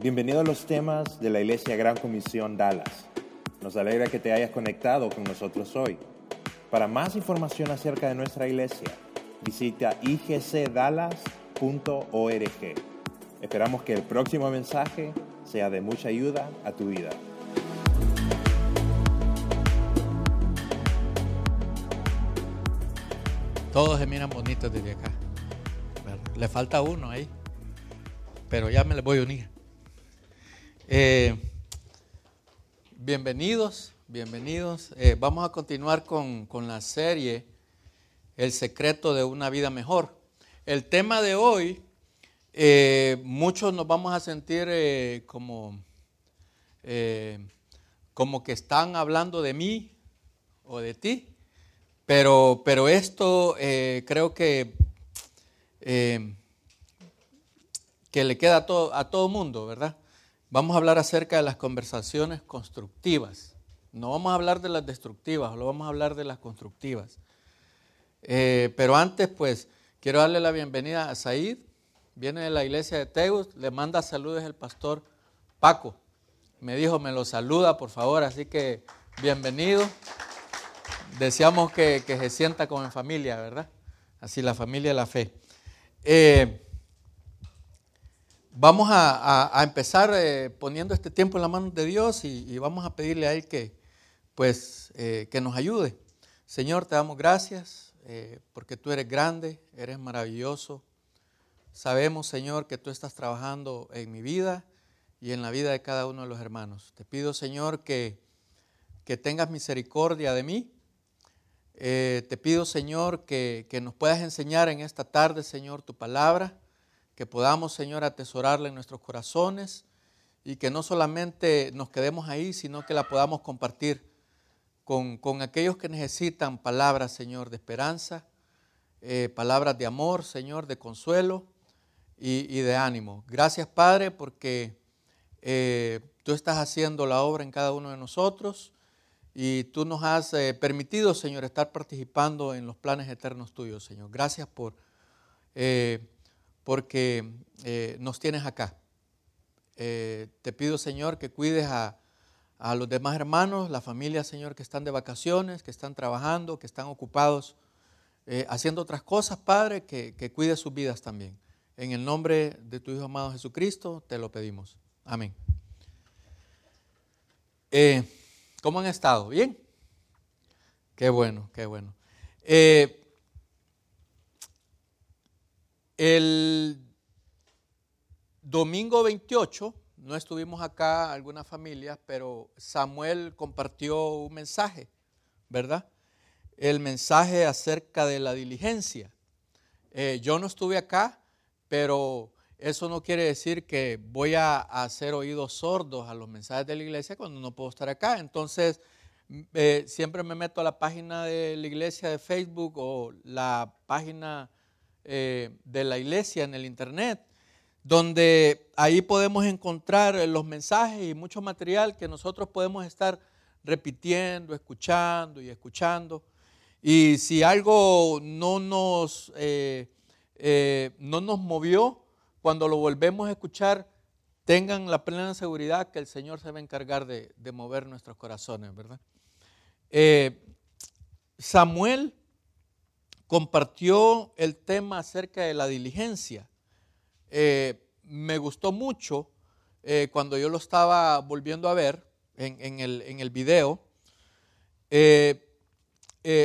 Bienvenido a los temas de la Iglesia Gran Comisión Dallas. Nos alegra que te hayas conectado con nosotros hoy. Para más información acerca de nuestra iglesia, visita igcdallas.org. Esperamos que el próximo mensaje sea de mucha ayuda a tu vida. Todos se miran bonitos desde acá. Le falta uno ahí, pero ya me les voy a unir. Eh, bienvenidos, bienvenidos. Eh, vamos a continuar con, la serie El secreto de una vida mejor. El tema de hoy, eh, muchos nos vamos a sentir como, como que están hablando de mí o de ti. Pero, pero esto creo que, que le queda a todo, a todo mundo, ¿verdad? Vamos a hablar acerca de las conversaciones constructivas. No vamos a hablar de las destructivas, lo vamos a hablar de las constructivas. Eh, pero antes, pues, quiero darle la bienvenida a Said. Viene de la iglesia de Teus, le manda saludos el pastor Paco. Me dijo, me lo saluda, por favor, así que bienvenido. Deseamos que, se sienta como en familia, ¿verdad? Así la familia de la fe. Eh, vamos a, empezar eh, poniendo este tiempo en la mano de Dios y, vamos a pedirle a Él que, pues, eh, que nos ayude. Señor, te damos gracias porque tú eres grande, eres maravilloso. Sabemos, Señor, que tú estás trabajando en mi vida y en la vida de cada uno de los hermanos. Te pido, Señor, que, que tengas misericordia de mí eh, te pido, Señor, que, nos puedas enseñar en esta tarde, Señor, tu palabra, que podamos, Señor, atesorarla en nuestros corazones y que no solamente nos quedemos ahí, sino que la podamos compartir con, aquellos que necesitan palabras, Señor, de esperanza, eh, palabras de amor, Señor, de consuelo y, de ánimo. Gracias, Padre, porque eh, tú estás haciendo la obra en cada uno de nosotros y tú nos has eh, permitido, Señor, estar participando en los planes eternos tuyos, Señor. Gracias por, porque eh, nos tienes acá. te pido, Señor, que cuides a, los demás hermanos, la familia, Señor, que están de vacaciones, que están trabajando, que están ocupados haciendo otras cosas, Padre, que, que cuide sus vidas también. En el nombre de tu Hijo amado Jesucristo, te lo pedimos. Amén. ¿Cómo han estado? ¿Bien? Qué bueno, qué bueno. Eh, el domingo 28, no estuvimos acá algunas familias, pero Samuel compartió un mensaje, ¿verdad? El mensaje acerca de la diligencia. Eh, yo no estuve acá, pero eso no quiere decir que voy a hacer oídos sordos a los mensajes de la iglesia cuando no puedo estar acá. Entonces, mm, eh, siempre me meto a la página de la iglesia de Facebook o la página eh, de la iglesia en el internet, donde ahí podemos encontrar los mensajes y mucho material que nosotros podemos estar repitiendo, escuchando y escuchando. Y si algo no nos, eh, no nos movió, cuando lo volvemos a escuchar, tengan la plena seguridad que el Señor se va a encargar de, mover nuestros corazones, ¿verdad? Eh, Samuel compartió el tema acerca de la diligencia. Eh, me gustó mucho eh, cuando yo lo estaba volviendo a ver en, el, video.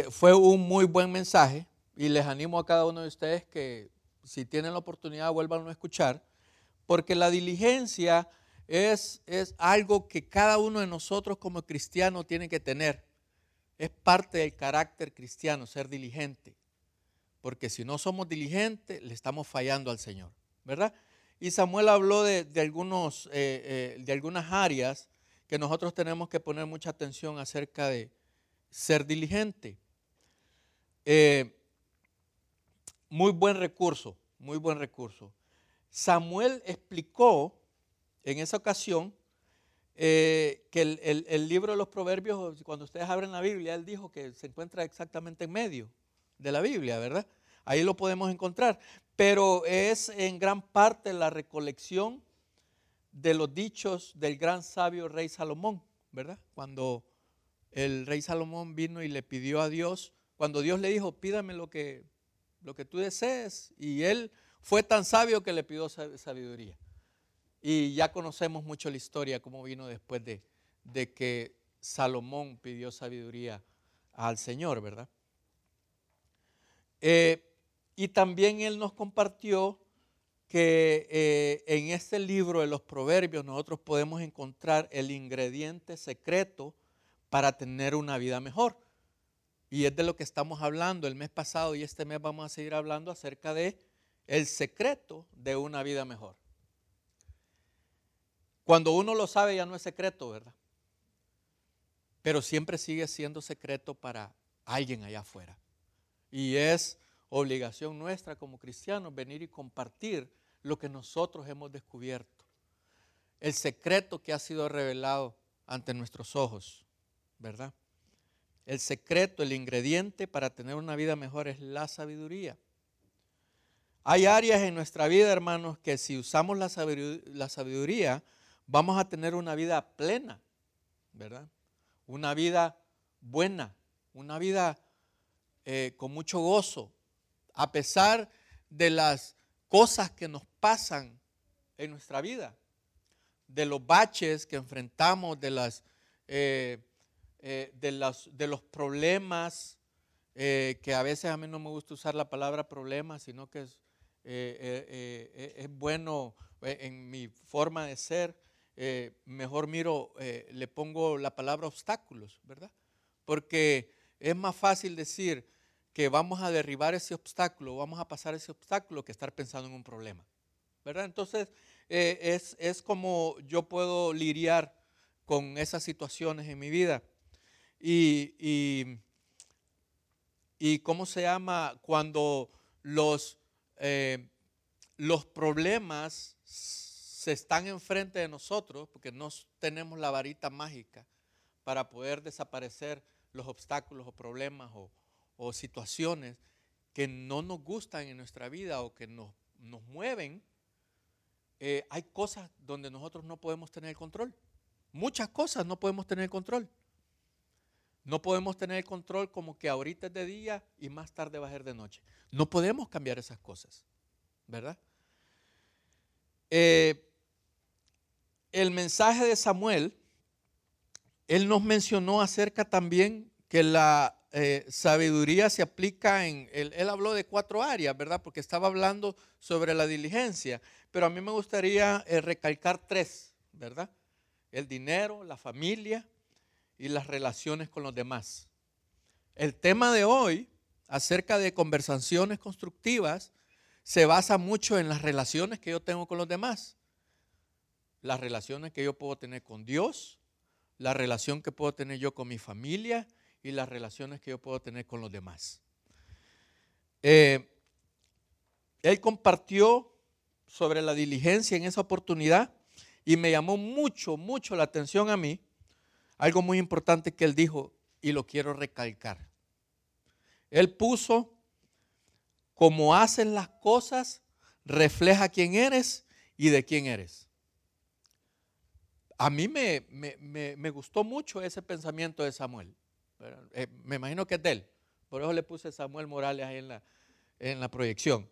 fue un muy buen mensaje y les animo a cada uno de ustedes que si tienen la oportunidad, vuelvan a escuchar, porque la diligencia es, es algo que cada uno de nosotros como cristianos tiene que tener. Es parte del carácter cristiano, ser diligente. Porque si no somos diligentes, le estamos fallando al Señor, ¿verdad? Y Samuel habló de, algunos, eh, eh, de algunas áreas que nosotros tenemos que poner mucha atención acerca de ser diligente. Eh, muy buen recurso, muy buen recurso. Samuel explicó en esa ocasión que el, libro de los proverbios, cuando ustedes abren la Biblia, él dijo que se encuentra exactamente en medio de la Biblia, ¿verdad? Ahí lo podemos encontrar. Pero es en gran parte la recolección de los dichos del gran sabio rey Salomón, ¿verdad? Cuando el rey Salomón vino y le pidió a Dios, cuando Dios le dijo, pídame lo que, lo que tú desees, y él fue tan sabio que le pidió sabiduría. Y ya conocemos mucho la historia, cómo vino después de, de que Salomón pidió sabiduría al Señor, ¿verdad? Eh, y también él nos compartió que eh, en este libro de los proverbios nosotros podemos encontrar el ingrediente secreto para tener una vida mejor. Y es de lo que estamos hablando el mes pasado y este mes vamos a seguir hablando acerca de el secreto de una vida mejor. Cuando uno lo sabe ya no es secreto, ¿verdad? Pero siempre sigue siendo secreto para alguien allá afuera. Y es obligación nuestra como cristianos venir y compartir lo que nosotros hemos descubierto. El secreto que ha sido revelado ante nuestros ojos, ¿verdad? El secreto, el ingrediente para tener una vida mejor es la sabiduría. Hay áreas en nuestra vida, hermanos, que si usamos la sabiduría, vamos a tener una vida plena, ¿verdad? Una vida buena, una vida eh, con mucho gozo, a pesar de las cosas que nos pasan en nuestra vida, de los baches que enfrentamos, de, las, eh, eh, de, los, de los problemas, que a veces a mí no me gusta usar la palabra problema, sino que es, es bueno en mi forma de ser, mejor miro, le pongo la palabra obstáculos, ¿verdad? Porque es más fácil decir, que vamos a derribar ese obstáculo, vamos a pasar ese obstáculo que estar pensando en un problema. ¿Verdad? Entonces, eh, es, como yo puedo lidiar con esas situaciones en mi vida. Y, y, cómo se llama cuando los, eh, los problemas se están enfrente de nosotros, porque no tenemos la varita mágica para poder desaparecer los obstáculos o problemas o, o situaciones que no nos gustan en nuestra vida o que nos, nos mueven, eh, hay cosas donde nosotros no podemos tener control. Muchas cosas no podemos tener control. No podemos tener control como que ahorita es de día y más tarde va a ser de noche. No podemos cambiar esas cosas, ¿verdad? Eh, el mensaje de Samuel, él nos mencionó acerca también que la eh, sabiduría se aplica en, él, habló de cuatro áreas, ¿verdad? Porque estaba hablando sobre la diligencia, pero a mí me gustaría eh, recalcar tres, ¿verdad? El dinero, la familia y las relaciones con los demás. El tema de hoy, acerca de conversaciones constructivas, se basa mucho en las relaciones que yo tengo con los demás. Las relaciones que yo puedo tener con Dios, la relación que puedo tener yo con mi familia y las relaciones que yo puedo tener con los demás. Eh, él compartió sobre la diligencia en esa oportunidad y me llamó mucho, mucho la atención a mí algo muy importante que él dijo y lo quiero recalcar. Él puso, como hacen las cosas, refleja quién eres y de quién eres. A mí me, me gustó mucho ese pensamiento de Samuel. Eh, me imagino que es de él. Por eso le puse Samuel Morales ahí en la, en la proyección.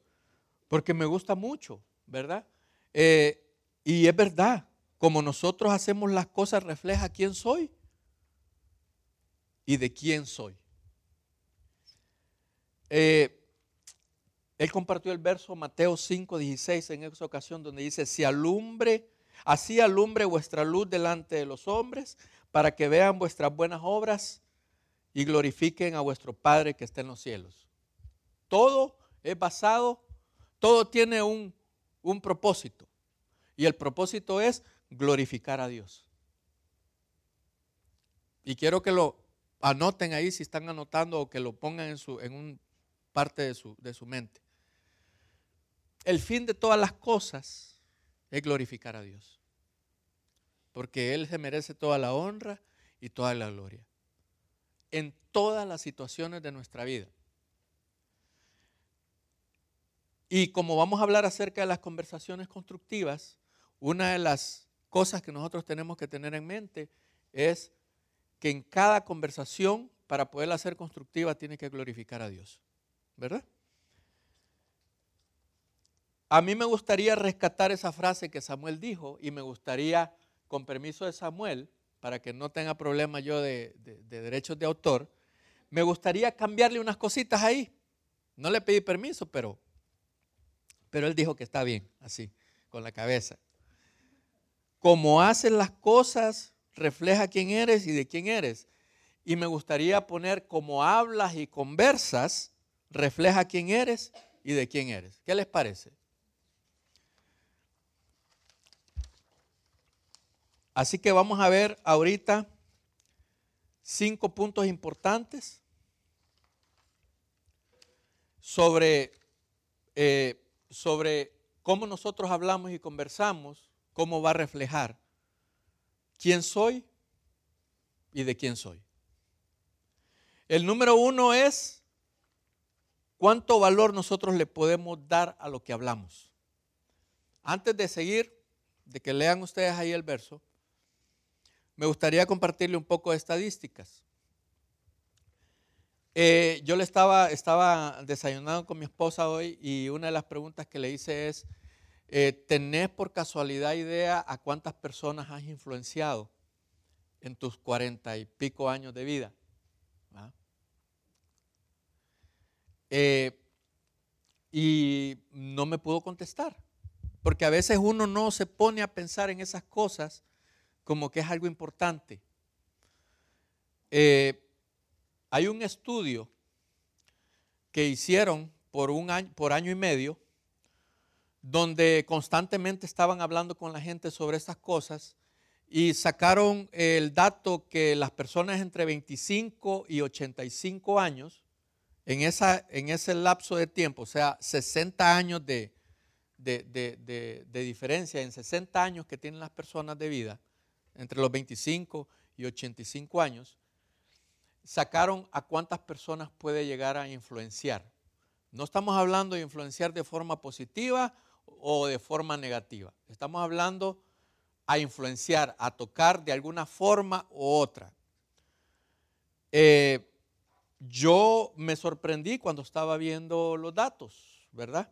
Porque me gusta mucho, ¿verdad? Eh, y es verdad, como nosotros hacemos las cosas refleja quién soy y de quién soy. Eh, él compartió el verso Mateo 5, 16 en esa ocasión donde dice, si alumbre, así alumbre vuestra luz delante de los hombres para que vean vuestras buenas obras y glorifiquen a vuestro Padre que está en los cielos. Todo es basado, todo tiene un, un propósito. Y el propósito es glorificar a Dios. Y quiero que lo anoten ahí si están anotando o que lo pongan en, su, en un parte de su, de su mente. El fin de todas las cosas es glorificar a Dios. Porque Él se merece toda la honra y toda la gloria en todas las situaciones de nuestra vida. Y como vamos a hablar acerca de las conversaciones constructivas, una de las cosas que nosotros tenemos que tener en mente es que en cada conversación, para poderla hacer constructiva, tiene que glorificar a Dios. ¿Verdad? A mí me gustaría rescatar esa frase que Samuel dijo y me gustaría, con permiso de Samuel, para que no tenga problema yo de, derechos de autor, me gustaría cambiarle unas cositas ahí. No le pedí permiso, pero, pero él dijo que está bien, así, con la cabeza. Como haces las cosas, refleja quién eres y de quién eres. Y me gustaría poner como hablas y conversas, refleja quién eres y de quién eres. ¿Qué les parece? Así que vamos a ver ahorita cinco puntos importantes sobre, eh, sobre cómo nosotros hablamos y conversamos, cómo va a reflejar quién soy y de quién soy. El número uno es cuánto valor nosotros le podemos dar a lo que hablamos. Antes de seguir, de que lean ustedes ahí el verso, me gustaría compartirle un poco de estadísticas. Eh, yo le estaba, desayunando con mi esposa hoy y una de las preguntas que le hice es, eh, ¿tenés por casualidad idea a cuántas personas has influenciado en tus cuarenta y pico años de vida? ¿Ah? Eh, y no me pudo contestar, porque a veces uno no se pone a pensar en esas cosas como que es algo importante. Eh, hay un estudio que hicieron por, un año, por año y medio, donde constantemente estaban hablando con la gente sobre estas cosas y sacaron el dato que las personas entre 25 y 85 años, en, esa, en ese lapso de tiempo, o sea, 60 años de, de diferencia, en 60 años que tienen las personas de vida, entre los 25 y 85 años, sacaron a cuántas personas puede llegar a influenciar. No estamos hablando de influenciar de forma positiva o de forma negativa. Estamos hablando a influenciar, a tocar de alguna forma u otra. Eh, yo me sorprendí cuando estaba viendo los datos, ¿verdad?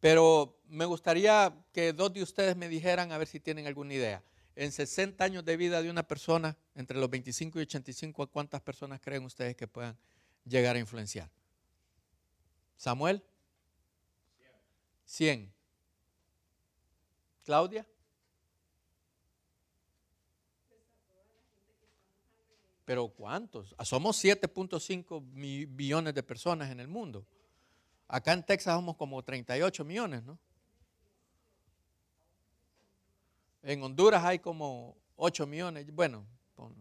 Pero me gustaría que dos de ustedes me dijeran a ver si tienen alguna idea en 60 años de vida de una persona, entre los 25 y 85, ¿a cuántas personas creen ustedes que puedan llegar a influenciar? Samuel. 100. Claudia. Pero ¿cuántos? Ah, somos 7.5 billones de personas en el mundo. Acá en Texas somos como 38 millones, ¿no? En Honduras hay como 8 millones, bueno, con,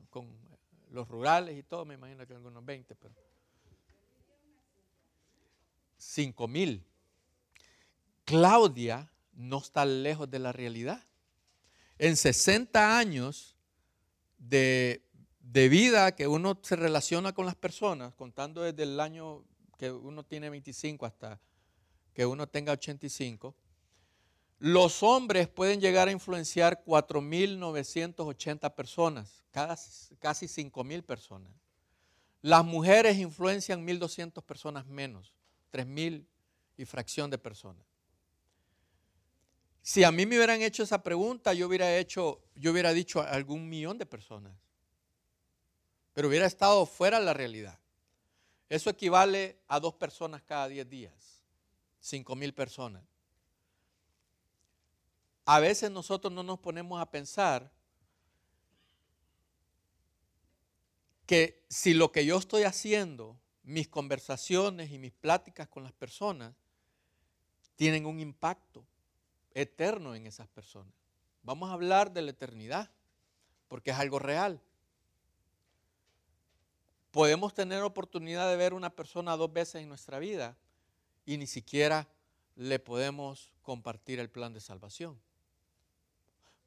los rurales y todo, me imagino que algunos 20, pero 5 mil. Claudia no está lejos de la realidad. En 60 años de, de, vida que uno se relaciona con las personas, contando desde el año que uno tiene 25 hasta que uno tenga 85, los hombres pueden llegar a influenciar 4.980 personas, casi 5.000 personas. Las mujeres influencian 1.200 personas menos, 3.000 y fracción de personas. Si a mí me hubieran hecho esa pregunta, yo hubiera hecho, yo hubiera dicho algún millón de personas. Pero hubiera estado fuera de la realidad. Eso equivale a dos personas cada 10 días, 5.000 personas a veces nosotros no nos ponemos a pensar que si lo que yo estoy haciendo, mis conversaciones y mis pláticas con las personas, tienen un impacto eterno en esas personas. Vamos a hablar de la eternidad, porque es algo real. Podemos tener oportunidad de ver una persona dos veces en nuestra vida y ni siquiera le podemos compartir el plan de salvación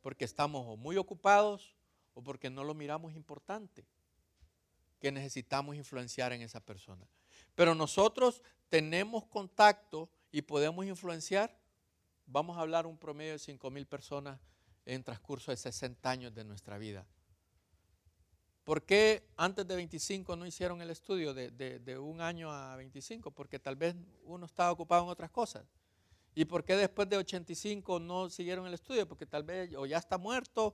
porque estamos muy ocupados o porque no lo miramos importante, que necesitamos influenciar en esa persona. Pero nosotros tenemos contacto y podemos influenciar. Vamos a hablar un promedio de 5 mil personas en transcurso de 60 años de nuestra vida. ¿Por qué antes de 25 no hicieron el estudio de, un año a 25? Porque tal vez uno estaba ocupado en otras cosas. ¿Y por qué después de 85 no siguieron el estudio? Porque tal vez o ya está muerto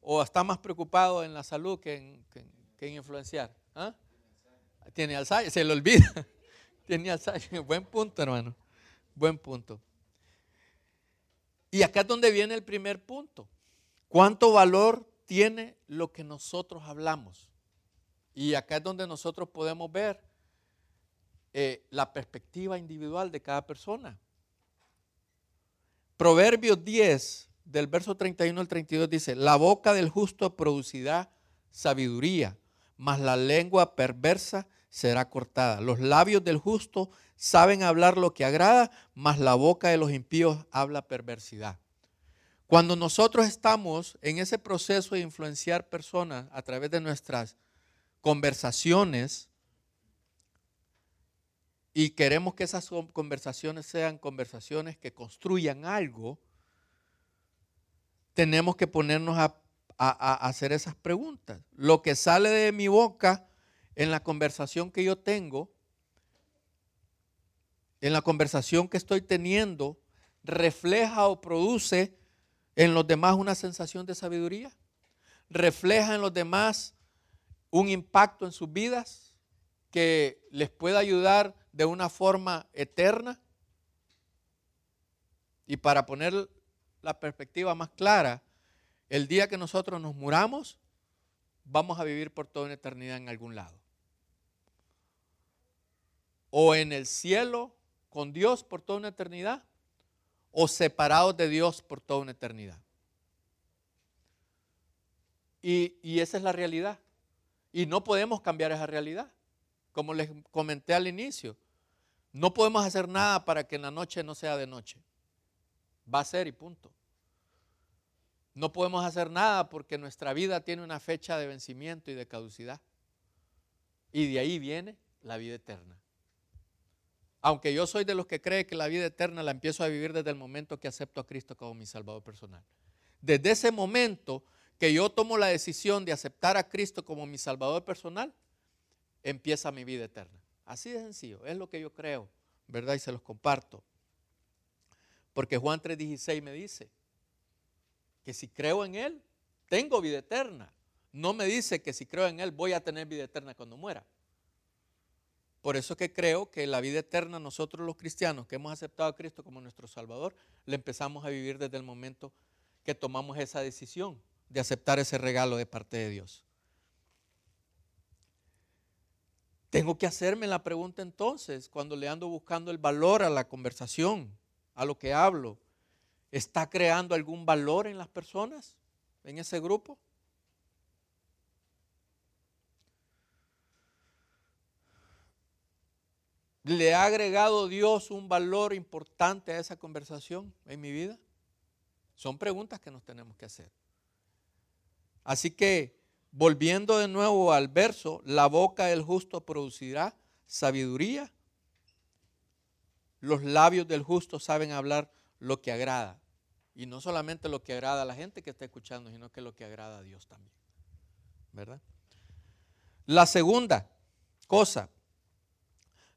o está más preocupado en la salud que en, que, influenciar. ¿Ah? Tiene Alzheimer, se le olvida. Tiene Alzheimer. Buen punto, hermano. Buen punto. Y acá es donde viene el primer punto. ¿Cuánto valor tiene lo que nosotros hablamos. Y acá es donde nosotros podemos ver eh, la perspectiva individual de cada persona. Proverbios 10, del verso 31 al 32 dice, la boca del justo producirá sabiduría, mas la lengua perversa será cortada. Los labios del justo saben hablar lo que agrada, mas la boca de los impíos habla perversidad. Cuando nosotros estamos en ese proceso de influenciar personas a través de nuestras conversaciones y queremos que esas conversaciones sean conversaciones que construyan algo, tenemos que ponernos a, hacer esas preguntas. Lo que sale de mi boca en la conversación que yo tengo, en la conversación que estoy teniendo, refleja o produce en los demás una sensación de sabiduría? ¿Refleja en los demás un impacto en sus vidas que les pueda ayudar de una forma eterna? Y para poner la perspectiva más clara, el día que nosotros nos muramos, vamos a vivir por toda una eternidad en algún lado. O en el cielo con Dios por toda una eternidad, o separados de Dios por toda una eternidad. Y, esa es la realidad. Y no podemos cambiar esa realidad. Como les comenté al inicio, no podemos hacer nada para que en la noche no sea de noche. Va a ser y punto. No podemos hacer nada porque nuestra vida tiene una fecha de vencimiento y de caducidad. Y de ahí viene la vida eterna. Aunque yo soy de los que cree que la vida eterna la empiezo a vivir desde el momento que acepto a Cristo como mi Salvador personal. Desde ese momento que yo tomo la decisión de aceptar a Cristo como mi Salvador personal, empieza mi vida eterna. Así de sencillo, es lo que yo creo, ¿verdad? Y se los comparto. Porque Juan 3:16 me dice que si creo en Él, tengo vida eterna. No me dice que si creo en Él voy a tener vida eterna cuando muera. Por eso que creo que la vida eterna nosotros los cristianos que hemos aceptado a Cristo como nuestro Salvador, le empezamos a vivir desde el momento que tomamos esa decisión de aceptar ese regalo de parte de Dios. Tengo que hacerme la pregunta entonces, cuando le ando buscando el valor a la conversación, a lo que hablo, ¿está creando algún valor en las personas, en ese grupo? ¿Le ha agregado Dios un valor importante a esa conversación en mi vida? Son preguntas que nos tenemos que hacer. Así que, volviendo de nuevo al verso, la boca del justo producirá sabiduría. Los labios del justo saben hablar lo que agrada. Y no solamente lo que agrada a la gente que está escuchando, sino que lo que agrada a Dios también. ¿Verdad? La segunda cosa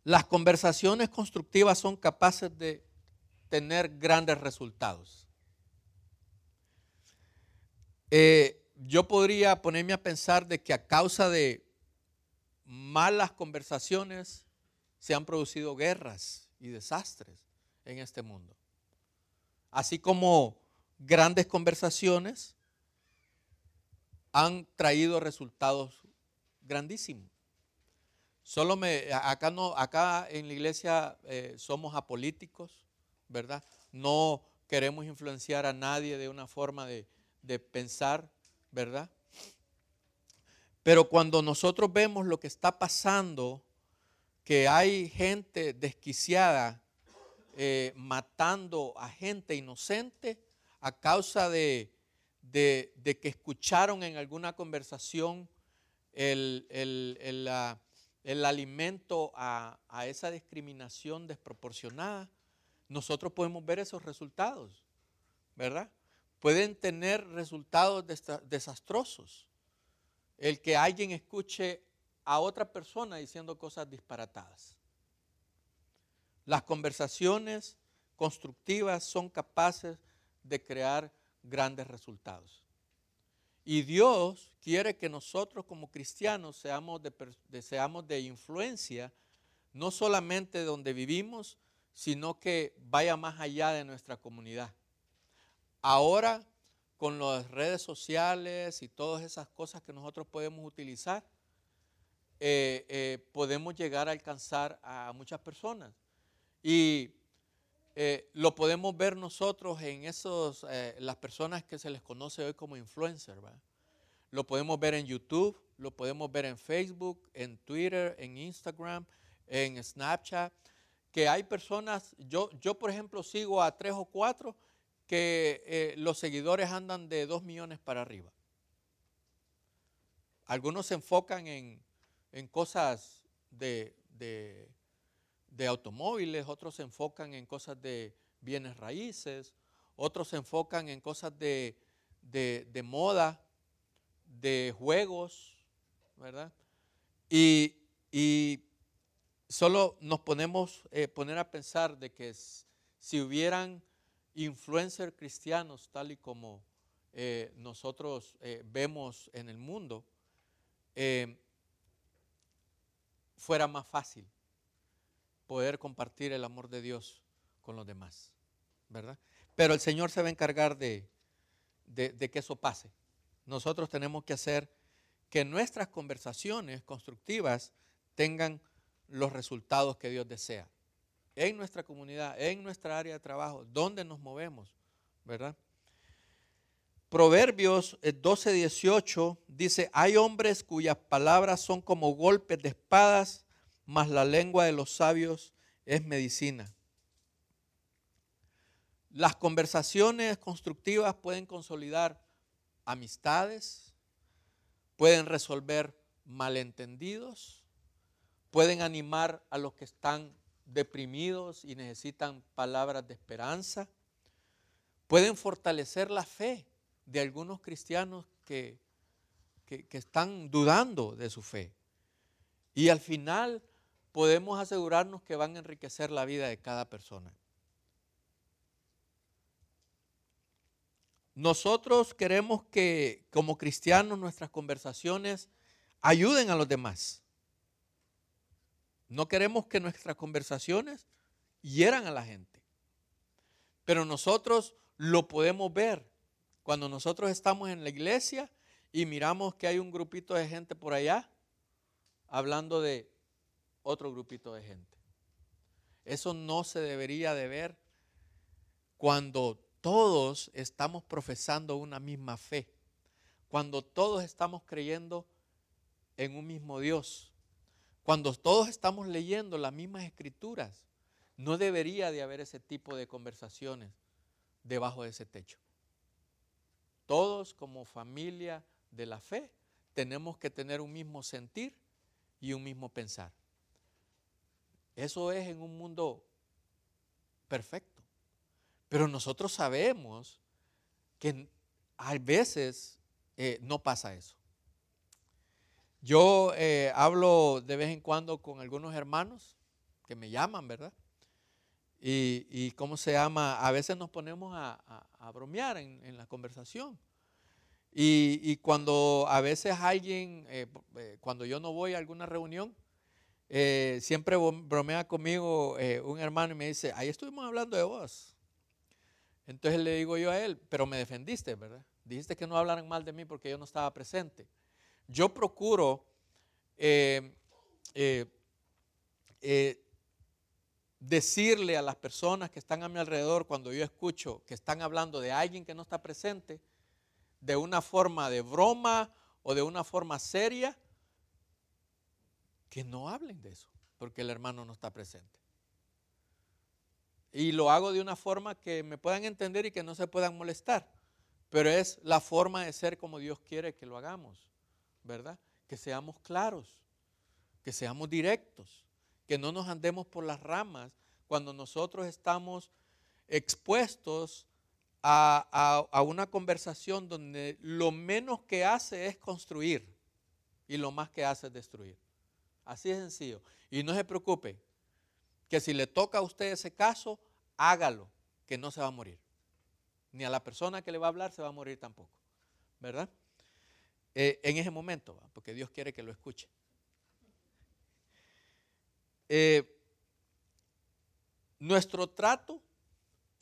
las conversaciones constructivas son capaces de tener grandes resultados. Eh, yo podría ponerme a pensar de que a causa de malas conversaciones se han producido guerras y desastres en este mundo. Así como grandes conversaciones han traído resultados grandísimos. Solo me, acá, no, acá en la iglesia eh, somos apolíticos, ¿verdad? No queremos influenciar a nadie de una forma de, pensar, ¿verdad? Pero cuando nosotros vemos lo que está pasando, que hay gente desquiciada eh, matando a gente inocente a causa de, que escucharon en alguna conversación el, alimento a, esa discriminación desproporcionada, nosotros podemos ver esos resultados, ¿verdad? Pueden tener resultados desastrosos. El que alguien escuche a otra persona diciendo cosas disparatadas. Las conversaciones constructivas son capaces de crear grandes resultados. Y Dios quiere que nosotros como cristianos seamos de, seamos de influencia, no solamente donde vivimos, sino que vaya más allá de nuestra comunidad. Ahora, con las redes sociales y todas esas cosas que nosotros podemos utilizar, eh, eh, podemos llegar a alcanzar a muchas personas. Y eh, lo podemos ver nosotros en esos, las personas que se les conoce hoy como influencers. Lo podemos ver en YouTube, lo podemos ver en Facebook, en Twitter, en Instagram, en Snapchat, que hay personas, yo, yo por ejemplo sigo a tres o cuatro que los seguidores andan de dos millones para arriba. Algunos se enfocan en, en cosas de, automóviles, otros se enfocan en cosas de bienes raíces, otros se enfocan en cosas de, moda, de juegos, ¿verdad? Y, solo nos ponemos eh, poner a pensar de que si hubieran influencers cristianos tal y como eh, nosotros eh, vemos en el mundo, fuera más fácil poder compartir el amor de Dios con los demás, ¿verdad? Pero el Señor se va a encargar de, de, que eso pase. Nosotros tenemos que hacer que nuestras conversaciones constructivas tengan los resultados que Dios desea. En nuestra comunidad, en nuestra área de trabajo, donde nos movemos, ¿verdad? Proverbios 12, eh, 18 dice, hay hombres cuyas palabras son como golpes de espadas, mas la lengua de los sabios es medicina. Las conversaciones constructivas pueden consolidar amistades, pueden resolver malentendidos, pueden animar a los que están deprimidos y necesitan palabras de esperanza, pueden fortalecer la fe de algunos cristianos que, que, están dudando de su fe. Y al final podemos asegurarnos que van a enriquecer la vida de cada persona. Nosotros queremos que como cristianos nuestras conversaciones ayuden a los demás. No queremos que nuestras conversaciones hieran a la gente. Pero nosotros lo podemos ver cuando nosotros estamos en la iglesia y miramos que hay un grupito de gente por allá hablando de otro grupito de gente. Eso no se debería de ver cuando todos estamos profesando una misma fe, cuando todos estamos creyendo en un mismo Dios, cuando todos estamos leyendo las mismas escrituras. No debería de haber ese tipo de conversaciones debajo de ese techo. Todos como familia de la fe tenemos que tener un mismo sentir y un mismo pensar. Eso es en un mundo perfecto. Pero nosotros sabemos que a veces eh, no pasa eso. Yo eh, hablo de vez en cuando con algunos hermanos que me llaman, ¿verdad? Y, cómo se llama, a veces nos ponemos a, bromear en, la conversación. Y, cuando a veces alguien, eh, eh, cuando yo no voy a alguna reunión, siempre bromea conmigo un hermano y me dice, ahí estuvimos hablando de vos. Entonces le digo yo a él, pero me defendiste, ¿verdad? Dijiste que no hablaran mal de mí porque yo no estaba presente. Yo procuro decirle a las personas que están a mi alrededor cuando yo escucho que están hablando de alguien que no está presente, de una forma de broma o de una forma seria, que no hablen de eso, porque el hermano no está presente. Y lo hago de una forma que me puedan entender y que no se puedan molestar, pero es la forma de ser como Dios quiere que lo hagamos, ¿verdad? Que seamos claros, que seamos directos, que no nos andemos por las ramas cuando nosotros estamos expuestos a, a, una conversación donde lo menos que hace es construir y lo más que hace es destruir. Así es sencillo. Y no se preocupe, que si le toca a usted ese caso, hágalo, que no se va a morir. Ni a la persona que le va a hablar se va a morir tampoco. ¿Verdad? Eh, en ese momento, porque Dios quiere que lo escuche. Eh, nuestro trato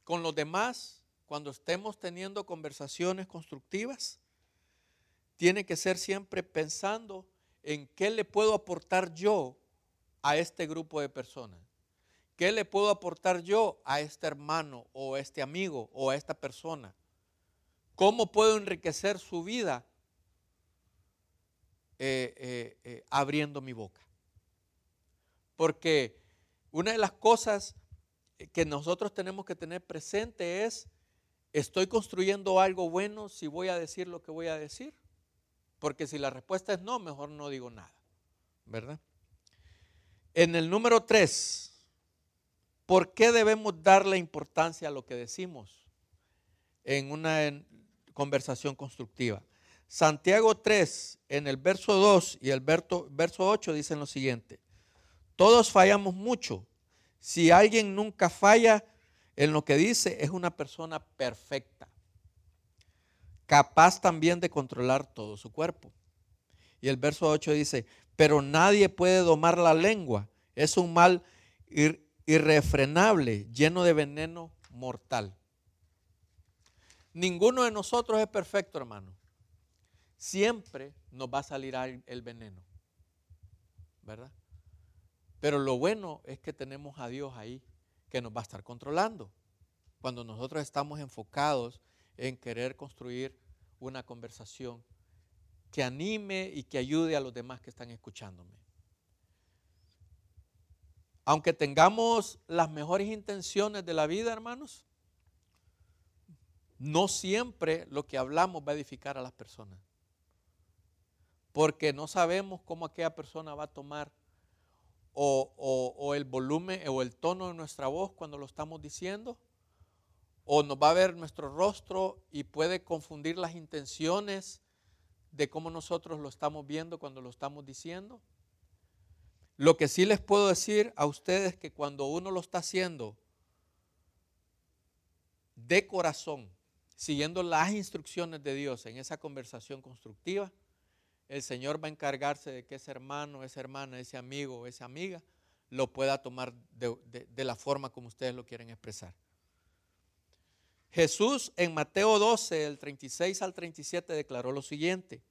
con los demás, cuando estemos teniendo conversaciones constructivas, tiene que ser siempre pensando en qué le puedo aportar yo a este grupo de personas. ¿Qué le puedo aportar yo a este hermano o a este amigo o a esta persona? ¿Cómo puedo enriquecer su vida eh, eh, eh, abriendo mi boca? Porque una de las cosas que nosotros tenemos que tener presente es, ¿estoy construyendo algo bueno si voy a decir lo que voy a decir? Porque si la respuesta es no, mejor no digo nada, ¿verdad? En el número 3, ¿por qué debemos darle importancia a lo que decimos en una conversación constructiva? Santiago 3, en el verso 2 y el verso, verso 8 dicen lo siguiente. Todos fallamos mucho. Si alguien nunca falla en lo que dice, es una persona perfecta, capaz también de controlar todo su cuerpo. Y el verso 8 dice, pero nadie puede domar la lengua. Es un mal irrefrenable, lleno de veneno mortal. Ninguno de nosotros es perfecto, hermano. Siempre nos va a salir el veneno. ¿Verdad? Pero lo bueno es que tenemos a Dios ahí que nos va a estar controlando. Cuando nosotros estamos enfocados en querer construir una conversación que anime y que ayude a los demás que están escuchándome. Aunque tengamos las mejores intenciones de la vida, hermanos, no siempre lo que hablamos va a edificar a las personas. Porque no sabemos cómo aquella persona va a tomar o, el volumen o el tono de nuestra voz cuando lo estamos diciendo, o nos va a ver nuestro rostro y puede confundir las intenciones de cómo nosotros lo estamos viendo cuando lo estamos diciendo. Lo que sí les puedo decir a ustedes que cuando uno lo está haciendo de corazón, siguiendo las instrucciones de Dios en esa conversación constructiva, el Señor va a encargarse de que ese hermano, esa hermana, ese amigo o esa amiga lo pueda tomar de, la forma como ustedes lo quieren expresar. Jesús en Mateo 12, del 36 al 37, declaró lo siguiente.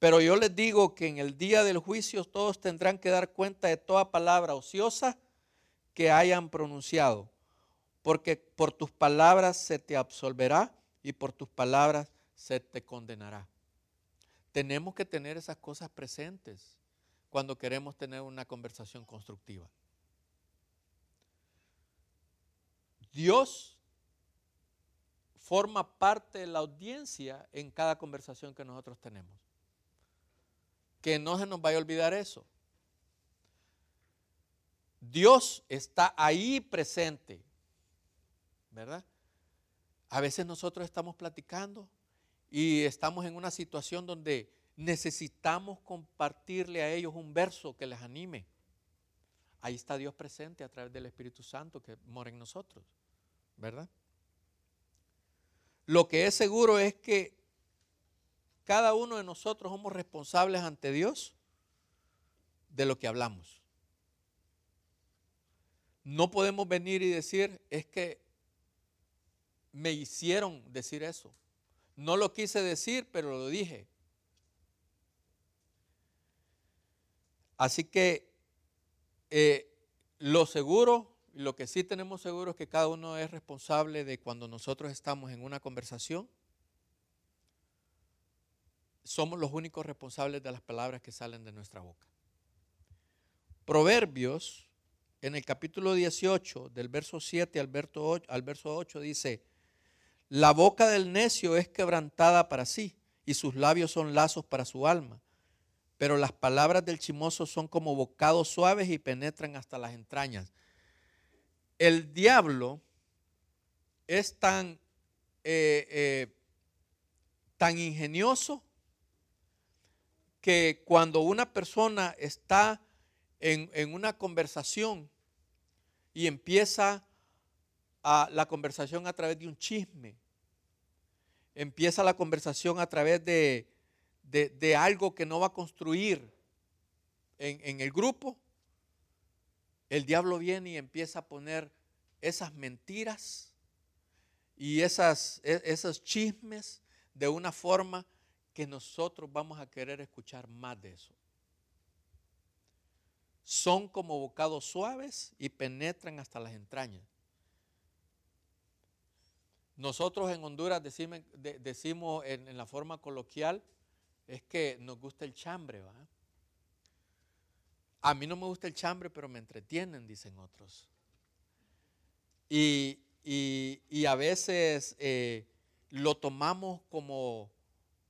Pero yo les digo que en el día del juicio todos tendrán que dar cuenta de toda palabra ociosa que hayan pronunciado, porque por tus palabras se te absolverá y por tus palabras se te condenará. Tenemos que tener esas cosas presentes cuando queremos tener una conversación constructiva. Dios forma parte de la audiencia en cada conversación que nosotros tenemos. Que no se nos vaya a olvidar eso. Dios está ahí presente, ¿verdad? A veces nosotros estamos platicando y estamos en una situación donde necesitamos compartirle a ellos un verso que les anime. Ahí está Dios presente a través del Espíritu Santo que mora en nosotros, ¿verdad? Lo que es seguro es que cada uno de nosotros somos responsables ante Dios de lo que hablamos. No podemos venir y decir, es que me hicieron decir eso. No lo quise decir, pero lo dije. Así que eh, lo seguro, lo que sí tenemos seguro es que cada uno es responsable de cuando nosotros estamos en una conversación. Somos los únicos responsables de las palabras que salen de nuestra boca. Proverbios, en el capítulo 18, del verso 7 al verso 8, al verso 8 dice, la boca del necio es quebrantada para sí y sus labios son lazos para su alma. Pero las palabras del chimoso son como bocados suaves y penetran hasta las entrañas. El diablo es tan eh, eh, tan ingenioso que cuando una persona está en, en una conversación y empieza a la conversación a través de un chisme, empieza la conversación a través de, de, algo que no va a construir en, en el grupo, el diablo viene y empieza a poner esas mentiras y esas, e, esos chismes de una forma que nosotros vamos a querer escuchar más de eso. Son como bocados suaves y penetran hasta las entrañas. Nosotros en Honduras decimos, en, la forma coloquial, es que nos gusta el chambre, ¿va? A mí no me gusta el chambre, pero me entretienen, dicen otros. Y, a veces eh, lo tomamos como,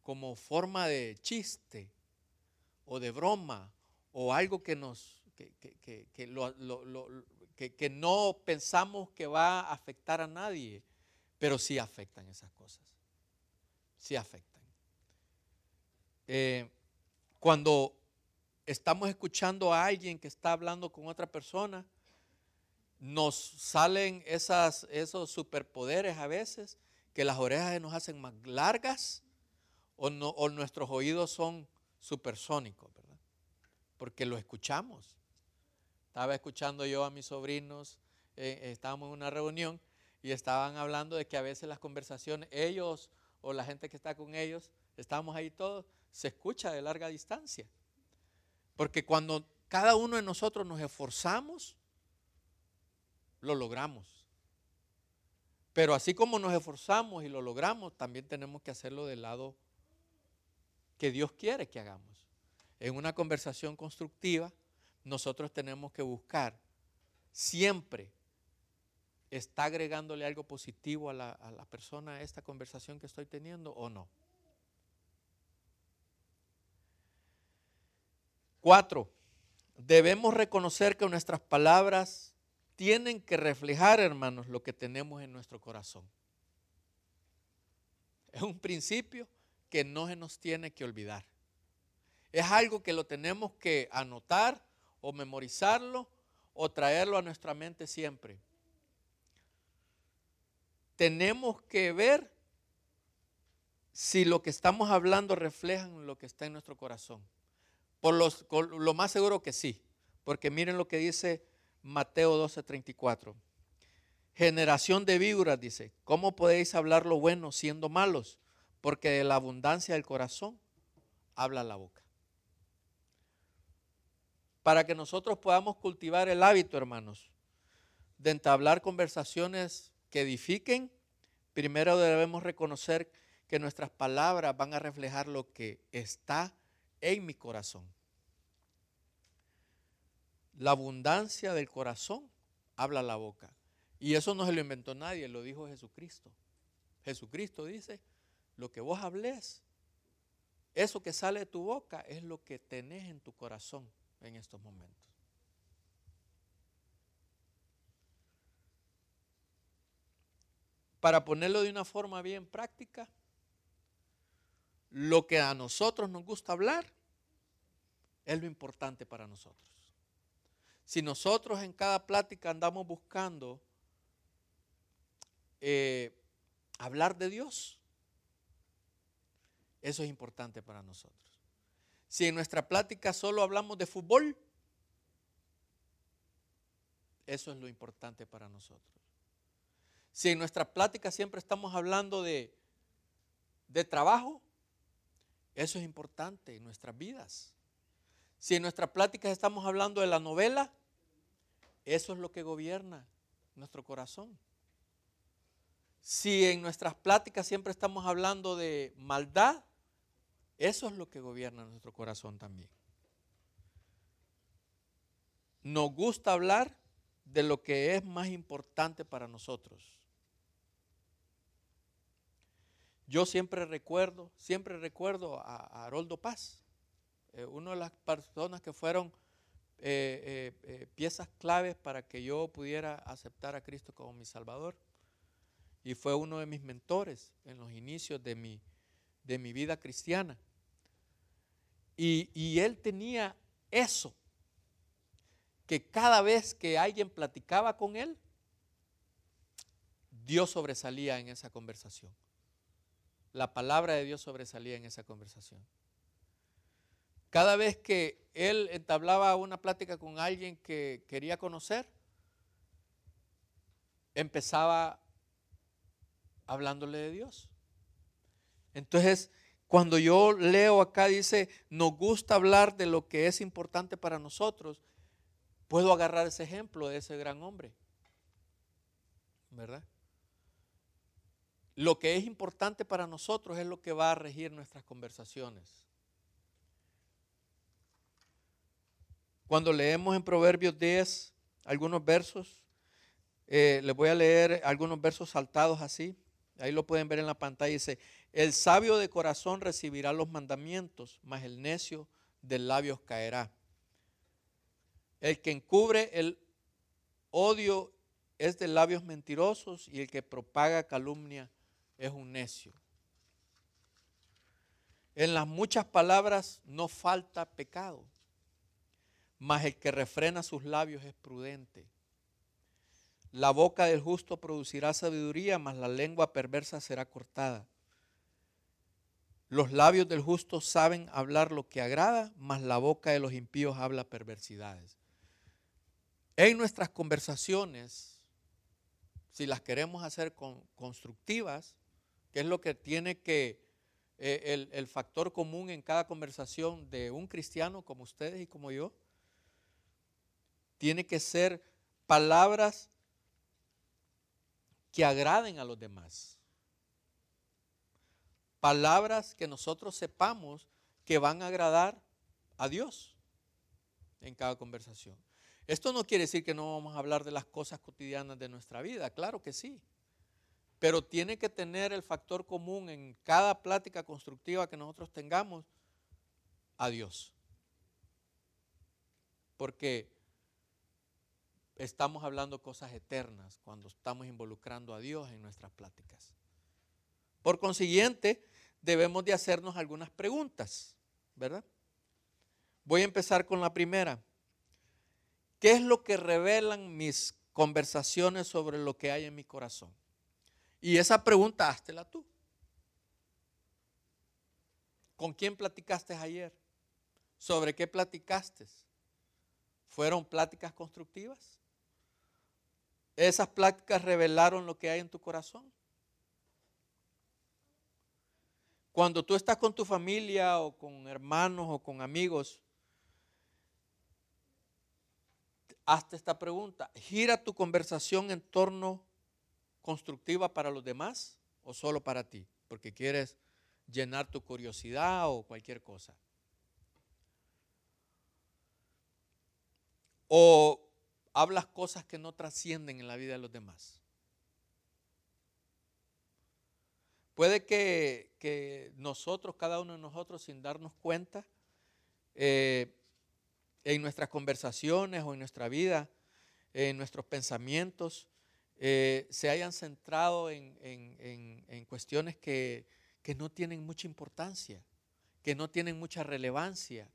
como forma de chiste o de broma o algo que nos que, que, no pensamos que va a afectar a nadie, pero sí afectan esas cosas. Sí afectan. Eh, cuando estamos escuchando a alguien que está hablando con otra persona, nos salen esas, esos superpoderes a veces, que las orejas nos hacen más largas o, nuestros oídos son supersónicos, ¿verdad? Porque lo escuchamos. Estaba escuchando yo a mis sobrinos, eh, estábamos en una reunión y estaban hablando de que a veces las conversaciones, ellos o la gente que está con ellos, estamos ahí todos, se escucha de larga distancia. Porque cuando cada uno de nosotros nos esforzamos, lo logramos. Pero así como nos esforzamos y lo logramos, también tenemos que hacerlo del lado que Dios quiere que hagamos. En una conversación constructiva, nosotros tenemos que buscar siempre está agregándole algo positivo a la, persona a esta conversación que estoy teniendo o no. Cuatro, debemos reconocer que nuestras palabras tienen que reflejar, hermanos, lo que tenemos en nuestro corazón. Es un principio que no se nos tiene que olvidar. Es algo que lo tenemos que anotar o memorizarlo o traerlo a nuestra mente siempre. Tenemos que ver si lo que estamos hablando refleja lo que está en nuestro corazón. Por lo más seguro que sí, porque miren lo que dice Mateo 12:34. Generación de víboras, dice, ¿cómo podéis hablar lo bueno siendo malos? Porque de la abundancia del corazón habla la boca. Para que nosotros podamos cultivar el hábito, hermanos, de entablar conversaciones que edifiquen, primero debemos reconocer que nuestras palabras van a reflejar lo que está en mi corazón. La abundancia del corazón habla la boca. Y eso no se lo inventó nadie, lo dijo Jesucristo. Jesucristo dice, lo que vos hables, eso que sale de tu boca es lo que tenés en tu corazón en estos momentos. Para ponerlo de una forma bien práctica, lo que a nosotros nos gusta hablar es lo importante para nosotros. Si nosotros en cada plática andamos buscando eh, hablar de Dios, eso es importante para nosotros. Si en nuestra plática solo hablamos de fútbol, eso es lo importante para nosotros. Si en nuestra plática siempre estamos hablando de, de trabajo, eso es importante en nuestras vidas. Si en nuestras pláticas estamos hablando de la novela, eso es lo que gobierna nuestro corazón. Si en nuestras pláticas siempre estamos hablando de maldad, eso es lo que gobierna nuestro corazón también. Nos gusta hablar de lo que es más importante para nosotros. Yo siempre recuerdo, siempre recuerdo a, Haroldo Paz. Eh, una de las personas que fueron eh, eh, piezas claves para que yo pudiera aceptar a Cristo como mi Salvador. y fue uno de mis mentores en los inicios de mi, de mi vida cristiana. Y él tenía eso, que cada vez que alguien platicaba con él, Dios sobresalía en esa conversación. La palabra de Dios sobresalía en esa conversación. Cada vez que él entablaba una plática con alguien que quería conocer, empezaba hablándole de Dios. Entonces, cuando yo leo acá dice, nos gusta hablar de lo que es importante para nosotros, puedo agarrar ese ejemplo de ese gran hombre. ¿Verdad? Lo que es importante para nosotros es lo que va a regir nuestras conversaciones. Cuando leemos en Proverbios 10 algunos versos, eh, les voy a leer algunos versos saltados así. Ahí lo pueden ver en la pantalla. Dice, el sabio de corazón recibirá los mandamientos, mas el necio de labios caerá. El que encubre el odio es de labios mentirosos y el que propaga calumnia es un necio. En las muchas palabras no falta pecado, mas el que refrena sus labios es prudente. La boca del justo producirá sabiduría, mas la lengua perversa será cortada. Los labios del justo saben hablar lo que agrada, mas la boca de los impíos habla perversidades. En nuestras conversaciones, si las queremos hacer constructivas, que es lo que tiene que, eh, el, el factor común en cada conversación de un cristiano como ustedes y como yo, tiene que ser palabras que agraden a los demás. Palabras que nosotros sepamos que van a agradar a Dios en cada conversación. Esto no quiere decir que no vamos a hablar de las cosas cotidianas de nuestra vida, claro que sí pero tiene que tener el factor común en cada plática constructiva que nosotros tengamos a Dios. Porque estamos hablando cosas eternas cuando estamos involucrando a Dios en nuestras pláticas. Por consiguiente, debemos de hacernos algunas preguntas, ¿verdad? Voy a empezar con la primera. ¿Qué es lo que revelan mis conversaciones sobre lo que hay en mi corazón? Y esa pregunta háztela tú. ¿Con quién platicaste ayer? ¿Sobre qué platicaste? ¿Fueron pláticas constructivas? ¿Esas pláticas revelaron lo que hay en tu corazón? Cuando tú estás con tu familia o con hermanos o con amigos, hazte esta pregunta. Gira tu conversación en torno constructiva para los demás o solo para ti? Porque quieres llenar tu curiosidad o cualquier cosa. O hablas cosas que no trascienden en la vida de los demás. Puede que, nosotros, cada uno de nosotros, sin darnos cuenta, eh, en nuestras conversaciones o en nuestra vida, en nuestros pensamientos, eh, se hayan centrado en, cuestiones que, no tienen mucha importancia, que no tienen mucha relevancia,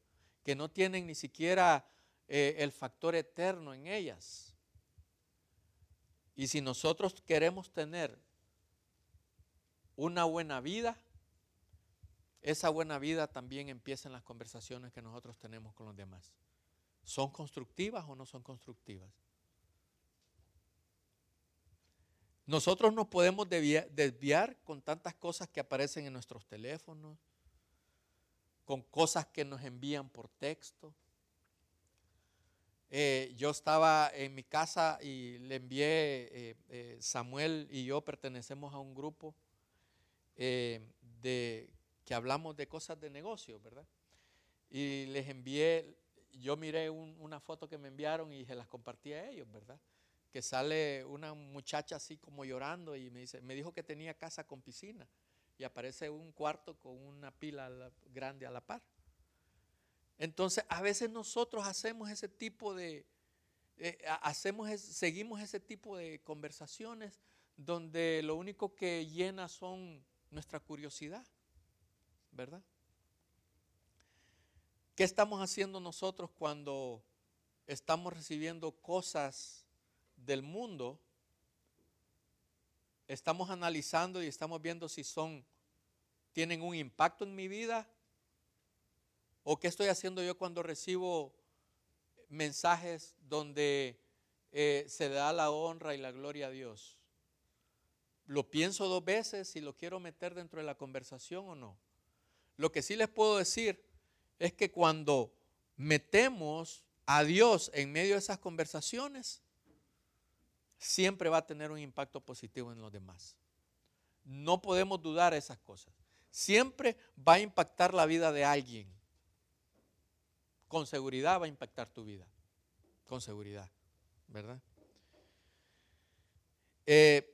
que no tienen ni siquiera eh, el factor eterno en ellas. Y si nosotros queremos tener una buena vida, esa buena vida también empieza en las conversaciones que nosotros tenemos con los demás. ¿Son constructivas o no son constructivas? Nosotros nos podemos desviar con tantas cosas que aparecen en nuestros teléfonos, con cosas que nos envían por texto. Eh, yo estaba en mi casa y le envié, eh, eh, Samuel y yo pertenecemos a un grupo de, que hablamos de cosas de negocio, ¿verdad? Y les envié, yo miré una foto que me enviaron y se las compartí a ellos, ¿verdad? Que sale una muchacha así como llorando y me dice, me dijo que tenía casa con piscina y aparece un cuarto con una pila grande a la par. Entonces, a veces nosotros hacemos ese tipo de, eh, hacemos, seguimos ese tipo de conversaciones donde lo único que llena son nuestra curiosidad, ¿verdad? ¿Qué estamos haciendo nosotros cuando estamos recibiendo cosas del mundo? Estamos analizando y estamos viendo si son tienen un impacto en mi vida o qué estoy haciendo yo cuando recibo mensajes donde eh, se da la honra y la gloria a Dios. Lo pienso dos veces si lo quiero meter dentro de la conversación o no. Lo que sí les puedo decir es que cuando metemos a Dios en medio de esas conversaciones, siempre va a tener un impacto positivo en los demás. No podemos dudar de esas cosas. Siempre va a impactar la vida de alguien. Con seguridad va a impactar tu vida. Con seguridad. ¿Verdad? Eh,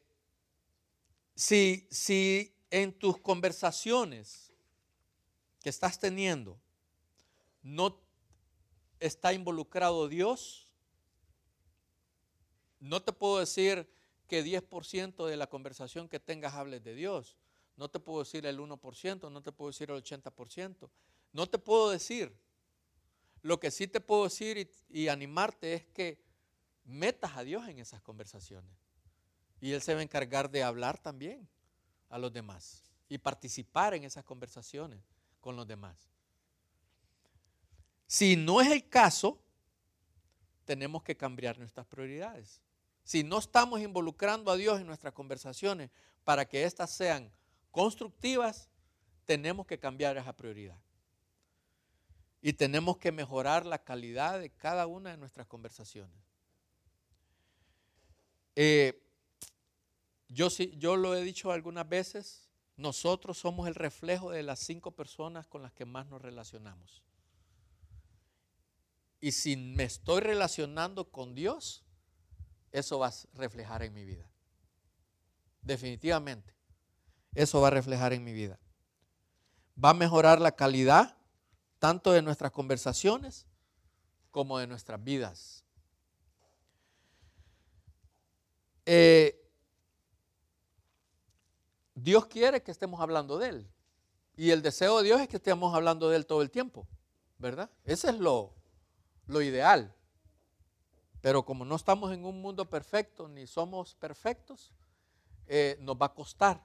si, si en tus conversaciones que estás teniendo no está involucrado Dios, no te puedo decir que 10% de la conversación que tengas hables de Dios. No te puedo decir el 1%, no te puedo decir el 80%. No te puedo decir. Lo que sí te puedo decir y, y animarte es que metas a Dios en esas conversaciones. Y Él se va a encargar de hablar también a los demás y participar en esas conversaciones con los demás. Si no es el caso, tenemos que cambiar nuestras prioridades. Si no estamos involucrando a Dios en nuestras conversaciones para que éstas sean constructivas, tenemos que cambiar esa prioridad. Y tenemos que mejorar la calidad de cada una de nuestras conversaciones. Eh, yo, lo he dicho algunas veces, nosotros somos el reflejo de las cinco personas con las que más nos relacionamos. Y si me estoy relacionando con Dios, eso va a reflejar en mi vida. Definitivamente, eso va a reflejar en mi vida. Va a mejorar la calidad tanto de nuestras conversaciones como de nuestras vidas. Eh, Dios quiere que estemos hablando de Él. Y el deseo de Dios es que estemos hablando de Él todo el tiempo, ¿verdad? Ese es lo, lo ideal. Pero como no estamos en un mundo perfecto, ni somos perfectos, eh, nos va a costar.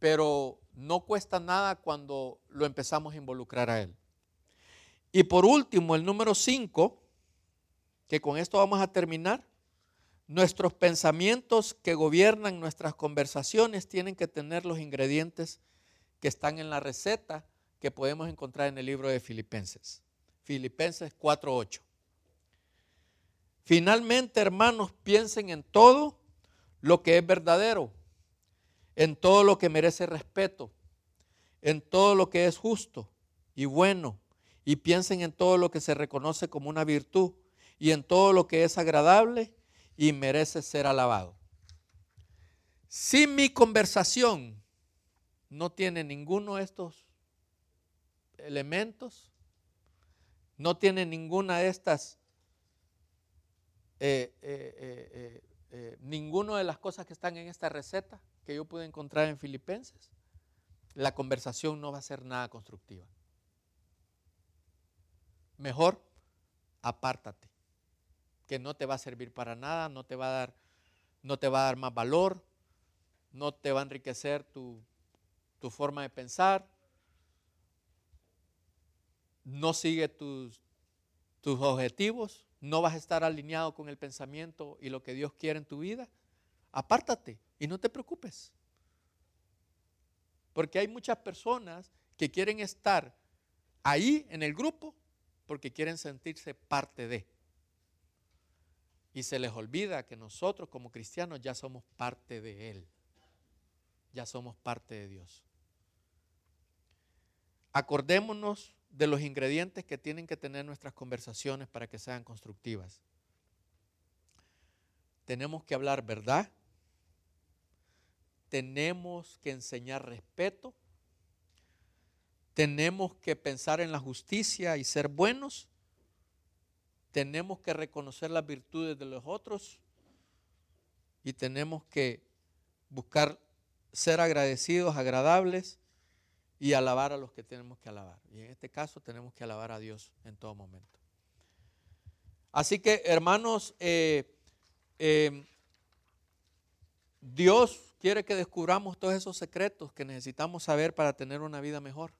Pero no cuesta nada cuando lo empezamos a involucrar a Él. Y por último, el número 5, que con esto vamos a terminar, Nuestros pensamientos que gobiernan nuestras conversaciones tienen que tener los ingredientes que están en la receta que podemos encontrar en el libro de Filipenses. Filipenses 4.8. Finalmente, hermanos, piensen en todo lo que es verdadero, en todo lo que merece respeto, en todo lo que es justo y bueno, y piensen en todo lo que se reconoce como una virtud, y en todo lo que es agradable y merece ser alabado. Si mi conversación no tiene ninguno de estos elementos, no tiene ninguna de estas, eh, eh, eh, ninguna de las cosas que están en esta receta que yo pude encontrar en Filipenses, la conversación no va a ser nada constructiva. Mejor, apártate que no te va a servir para nada, no te va a dar, no te va a dar más valor, no te va a enriquecer tu, tu forma de pensar, no sigue tus, tus objetivos, no vas a estar alineado con el pensamiento y lo que Dios quiere en tu vida, apártate y no te preocupes. Porque hay muchas personas que quieren estar ahí en el grupo porque quieren sentirse parte de. Y se les olvida que nosotros como cristianos ya somos parte de Él. Ya somos parte de Dios. Acordémonos de los ingredientes que tienen que tener nuestras conversaciones para que sean constructivas. Tenemos que hablar verdad. Tenemos que enseñar respeto. Tenemos que pensar en la justicia y ser buenos tenemos que reconocer las virtudes de los otros y tenemos que buscar ser agradecidos, agradables y alabar a los que tenemos que alabar. Y en este caso tenemos que alabar a Dios en todo momento. Así que, hermanos, eh, eh, Dios quiere que descubramos todos esos secretos que necesitamos saber para tener una vida mejor.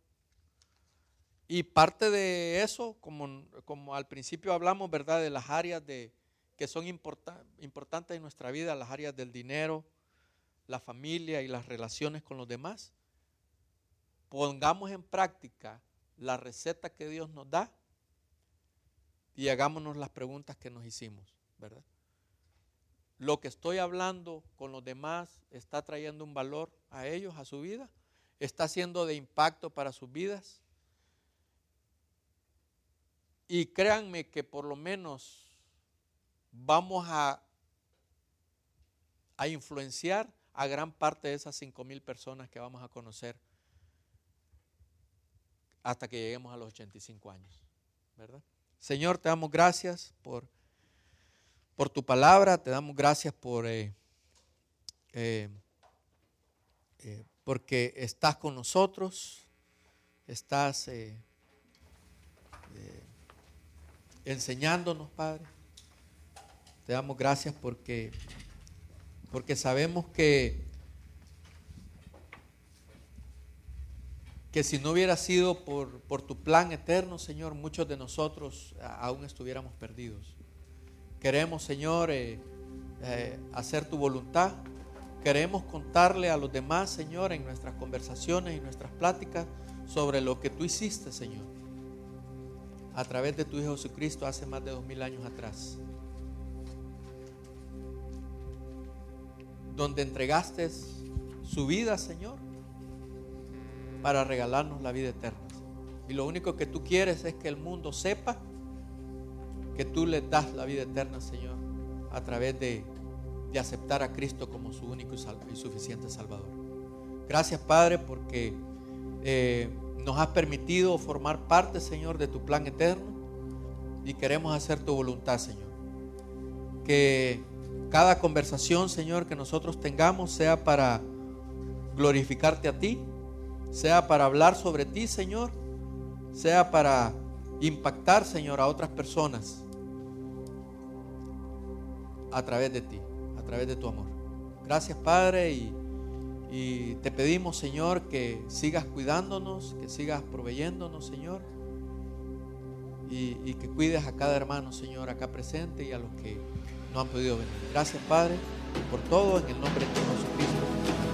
Y parte de eso, como, como al principio hablamos, ¿verdad? De las áreas de, que son importantes en nuestra vida, las áreas del dinero, la familia y las relaciones con los demás. Pongamos en práctica la receta que Dios nos da y hagámonos las preguntas que nos hicimos, ¿verdad? Lo que estoy hablando con los demás está trayendo un valor a ellos, a su vida, está siendo de impacto para sus vidas. Y créanme que por lo menos vamos a, a influenciar a gran parte de esas cinco mil personas que vamos a conocer hasta que lleguemos a los 85 años, ¿verdad? Señor, te damos gracias por, por tu palabra, te damos gracias por eh, eh, eh, porque estás con nosotros, estás enseñándonos, Padre. Te damos gracias porque, porque sabemos que que si no hubiera sido por, por, tu plan eterno, Señor, muchos de nosotros aún estuviéramos perdidos. Queremos, Señor, eh, eh, hacer tu voluntad. Queremos contarle a los demás, Señor, en nuestras conversaciones y nuestras pláticas sobre lo que tú hiciste, Señor, a través de tu Hijo Jesucristo hace más de dos mil años atrás. Donde entregaste su vida, Señor, para regalarnos la vida eterna. Y lo único que tú quieres es que el mundo sepa que tú le das la vida eterna, Señor, a través de, aceptar a Cristo como su único y, suficiente Salvador. Gracias, Padre, porque eh, nos has permitido formar parte, Señor, de tu plan eterno y queremos hacer tu voluntad, Señor. Que cada conversación, Señor, que nosotros tengamos sea para glorificarte a ti sea para hablar sobre ti, Señor, sea para impactar, Señor, a otras personas a través de ti, a través de tu amor. Gracias, Padre, y, te pedimos, Señor, que sigas cuidándonos, que sigas proveyéndonos, Señor, y, y que cuides a cada hermano, Señor, acá presente y a los que no han podido venir. Gracias, Padre, por todo, en el nombre de Jesucristo.